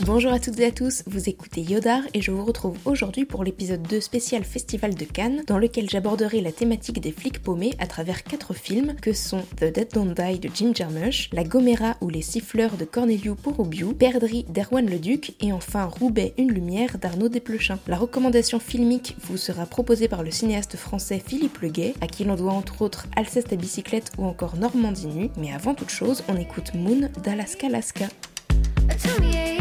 Bonjour à toutes et à tous, vous écoutez Yodar et je vous retrouve aujourd'hui pour l'épisode 2 spécial Festival de Cannes dans lequel j'aborderai la thématique des flics paumés à travers quatre films que sont The Dead Don't Die de Jim Jarmusch, La Gomera ou Les Siffleurs de Corneliu Porobiu, Perdri d'Erwan Leduc et enfin Roubaix Une Lumière d'Arnaud Desplechin. La recommandation filmique vous sera proposée par le cinéaste français Philippe Leguet, à qui l'on doit entre autres Alceste à bicyclette ou encore Normandie nue, mais avant toute chose, on écoute Moon d'Alaska Alaska. Vous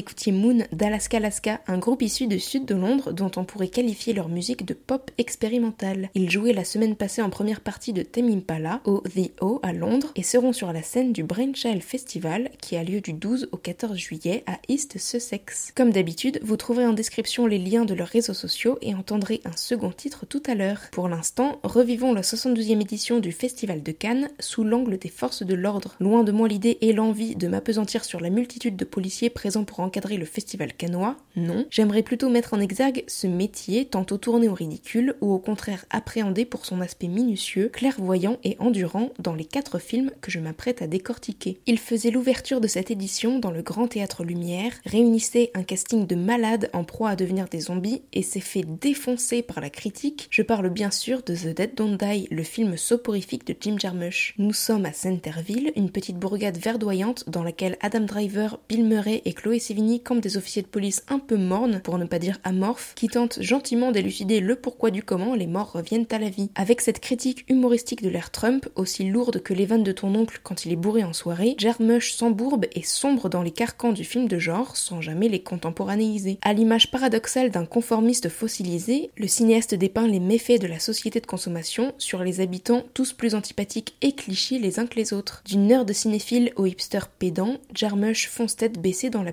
écoutiez Moon d'Alaska Alaska, un groupe issu du sud de Londres dont on pourrait qualifier leur musique de pop expérimentale. Ils jouaient la semaine passée en première partie de Tame Impala au The O à Londres et seront sur la scène du Brainchild Festival qui a lieu du 12 au 14 juillet à East Sussex. Comme d'habitude, vous trouverez en description les liens de leurs réseaux sociaux et entendrez un second titre tout à l'heure. Pour l'instant, revivons la 72e édition du Festival de Cannes sous l'angle des forces de l'ordre. Loin de moi l'idée et l'envie de m'apesantir sur la multitude de policiers présents pour encadrer le festival canois, non. J'aimerais plutôt mettre en exergue ce métier tantôt tourné au ridicule ou au contraire appréhendé pour son aspect minutieux, clairvoyant et endurant dans les quatre films que je m'apprête à décortiquer. Il faisait l'ouverture de cette édition dans le Grand Théâtre Lumière, réunissait un casting de malades en proie à devenir des zombies et s'est fait défoncer par la critique. Je parle bien sûr de The Dead Don't Die, le film soporifique de Jim Jarmusch. Nous sommes à Centerville, une petite bourgade verdoyante dans laquelle Adam Driver, Bill Murray et Chloé Sevigny campent des officiers de police un peu mornes, pour ne pas dire amorphes, qui tentent gentiment d'élucider le pourquoi du comment les morts reviennent à la vie. Avec cette critique humoristique de l'ère Trump, aussi lourde que les vannes de ton oncle quand il est bourré en soirée, Jarmusch s'embourbe et sombre dans les carcans du film de genre sans jamais les contemporanéiser. À l'image paradoxale d'un conformiste fossilisé, le cinéaste dépeint les méfaits de la société de consommation sur les habitants tous plus antipathiques et clichés les uns que les autres. Du nerd cinéphile au hipster pédant, Jarmusch fonce tête baissée dans la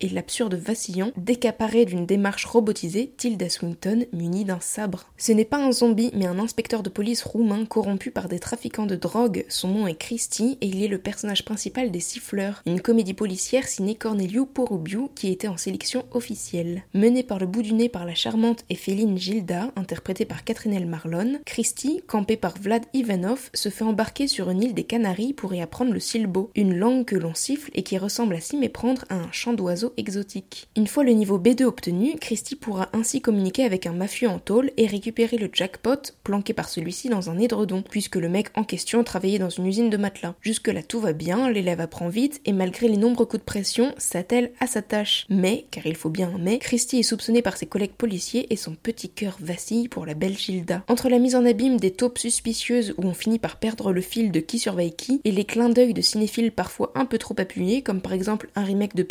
et l'absurde vacillant, décaparé d'une démarche robotisée, Tilda Swinton munie d'un sabre. Ce n'est pas un zombie, mais un inspecteur de police roumain corrompu par des trafiquants de drogue. Son nom est Christy et il est le personnage principal des Siffleurs, une comédie policière signée Corneliu Porubiu qui était en sélection officielle. Menée par le bout du nez par la charmante et féline Gilda, interprétée par Catherine Marlon, Christy, campée par Vlad Ivanov, se fait embarquer sur une île des Canaries pour y apprendre le silbo, une langue que l'on siffle et qui ressemble à s'y méprendre à un chant d'oiseau exotique. Une fois le niveau B2 obtenu, Christy pourra ainsi communiquer avec un mafieux en tôle et récupérer le jackpot planqué par celui-ci dans un édredon, puisque le mec en question travaillait dans une usine de matelas. Jusque-là tout va bien, l'élève apprend vite et malgré les nombreux coups de pression, s'attelle à sa tâche. Mais, car il faut bien un mais, Christy est soupçonné par ses collègues policiers et son petit cœur vacille pour la belle Gilda. Entre la mise en abîme des taupes suspicieuses où on finit par perdre le fil de qui surveille qui et les clins d'œil de cinéphiles parfois un peu trop appuyés, comme par exemple un remake de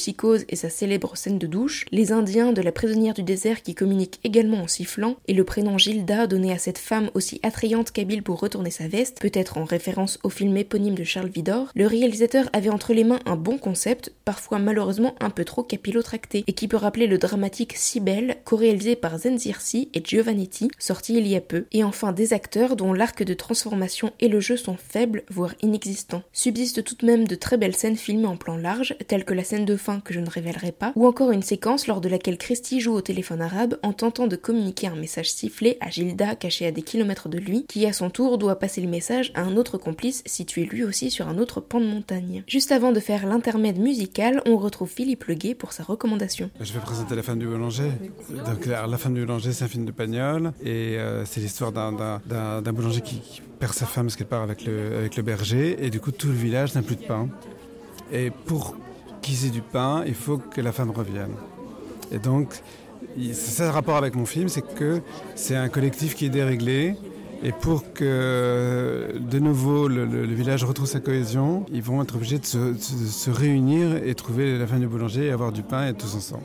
Et sa célèbre scène de douche, les Indiens de la prisonnière du désert qui communiquent également en sifflant, et le prénom Gilda donné à cette femme aussi attrayante qu'habile pour retourner sa veste, peut-être en référence au film éponyme de Charles Vidor, le réalisateur avait entre les mains un bon concept, parfois malheureusement un peu trop capillotracté, et qui peut rappeler le dramatique Cybelle, co-réalisé par Zenzirsi et Giovannetti, sorti il y a peu, et enfin des acteurs dont l'arc de transformation et le jeu sont faibles, voire inexistants. Subsistent tout de même de très belles scènes filmées en plan large, telles que la scène de fin que je ne révélerai pas, ou encore une séquence lors de laquelle Christy joue au téléphone arabe en tentant de communiquer un message sifflé à Gilda caché à des kilomètres de lui, qui à son tour doit passer le message à un autre complice situé lui aussi sur un autre pan de montagne. Juste avant de faire l'intermède musical, on retrouve Philippe Leguet pour sa recommandation. Je vais présenter La femme du boulanger. Donc, La femme du boulanger, c'est un film de Pagnol et euh, c'est l'histoire d'un boulanger qui perd sa femme parce qu'elle part avec le, avec le berger et du coup tout le village n'a plus de pain. Et pour qu'ils aient du pain, il faut que la femme revienne. Et donc, c'est ça le rapport avec mon film, c'est que c'est un collectif qui est déréglé. Et pour que de nouveau le, village retrouve sa cohésion, ils vont être obligés de se, réunir et trouver la femme du boulanger et avoir du pain et tous ensemble.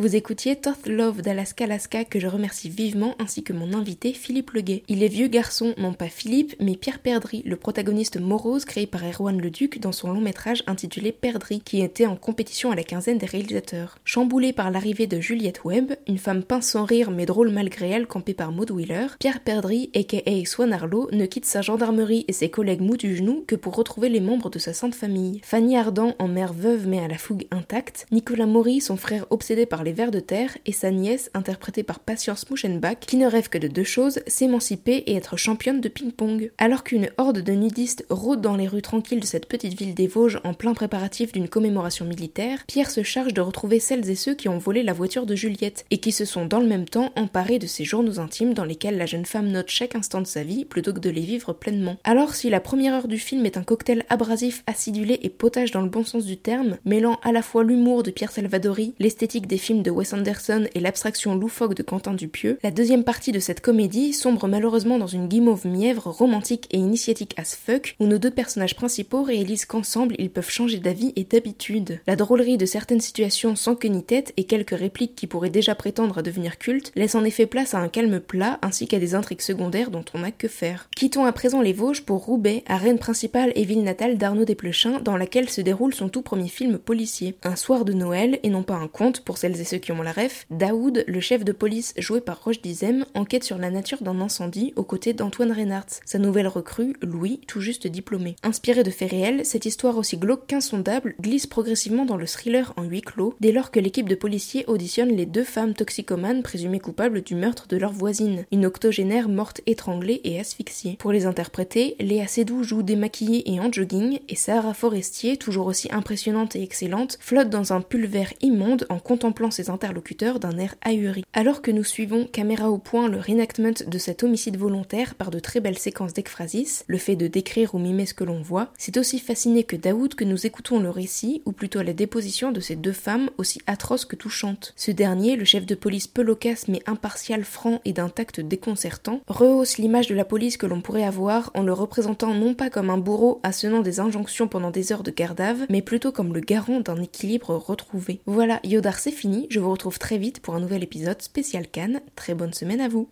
Vous écoutiez Toth Love d'Alaska Alaska que je remercie vivement ainsi que mon invité Philippe Leguet. Il est vieux garçon, non pas Philippe, mais Pierre Perdry, le protagoniste morose créé par Erwan Leduc dans son long métrage intitulé Perdry, qui était en compétition à la quinzaine des réalisateurs. Chamboulé par l'arrivée de Juliette Webb, une femme pince sans rire mais drôle malgré elle campée par Maud Wheeler, Pierre Perdry, aka Swan Arlo, ne quitte sa gendarmerie et ses collègues mous du genou que pour retrouver les membres de sa sainte famille. Fanny Ardant en mère veuve mais à la fougue intacte, Nicolas Maury, son frère obsédé par les vers de terre, et sa nièce, interprétée par Patience Mouchenbach, qui ne rêve que de deux choses, s'émanciper et être championne de ping-pong. Alors qu'une horde de nudistes rôde dans les rues tranquilles de cette petite ville des Vosges en plein préparatif d'une commémoration militaire, Pierre se charge de retrouver celles et ceux qui ont volé la voiture de Juliette, et qui se sont dans le même temps emparés de ces journaux intimes dans lesquels la jeune femme note chaque instant de sa vie plutôt que de les vivre pleinement. Alors si la première heure du film est un cocktail abrasif, acidulé et potage dans le bon sens du terme, mêlant à la fois l'humour de Pierre Salvadori, l'esthétique des films de Wes Anderson et l'abstraction loufoque de Quentin Dupieux, la deuxième partie de cette comédie sombre malheureusement dans une guimauve mièvre romantique et initiatique as fuck, où nos deux personnages principaux réalisent qu'ensemble ils peuvent changer d'avis et d'habitude. La drôlerie de certaines situations sans queue ni tête et quelques répliques qui pourraient déjà prétendre à devenir culte laissent en effet place à un calme plat ainsi qu'à des intrigues secondaires dont on n'a que faire. Quittons à présent les Vosges pour Roubaix, arène principale et ville natale d'Arnaud Desplechin, dans laquelle se déroule son tout premier film policier. Un soir de Noël, et non pas un conte pour celles et ceux qui ont la ref, Daoud, le chef de police joué par Roche Dizem, enquête sur la nature d'un incendie aux côtés d'Antoine Reynards, sa nouvelle recrue, Louis, tout juste diplômé. Inspiré de faits réels, cette histoire aussi glauque qu'insondable glisse progressivement dans le thriller en huis clos, dès lors que l'équipe de policiers auditionne les deux femmes toxicomanes présumées coupables du meurtre de leur voisine, une octogénaire morte étranglée et asphyxiée. Pour les interpréter, Léa Seydoux joue démaquillée et en jogging, et Sarah Forestier, toujours aussi impressionnante et excellente, flotte dans un pull vert immonde en contemplant interlocuteurs d'un air ahuri. Alors que nous suivons, caméra au point, le reenactment de cet homicide volontaire par de très belles séquences d'ekphrasis, le fait de décrire ou mimer ce que l'on voit, c'est aussi fasciné que Daoud que nous écoutons le récit, ou plutôt la déposition de ces deux femmes aussi atroces que touchantes. Ce dernier, le chef de police peu loquace mais impartial, franc et d'un tact déconcertant, rehausse l'image de la police que l'on pourrait avoir en le représentant non pas comme un bourreau assenant des injonctions pendant des heures de gardave, mais plutôt comme le garant d'un équilibre retrouvé. Voilà, Yodar c'est fini, je vous retrouve très vite pour un nouvel épisode spécial Cannes, très bonne semaine à vous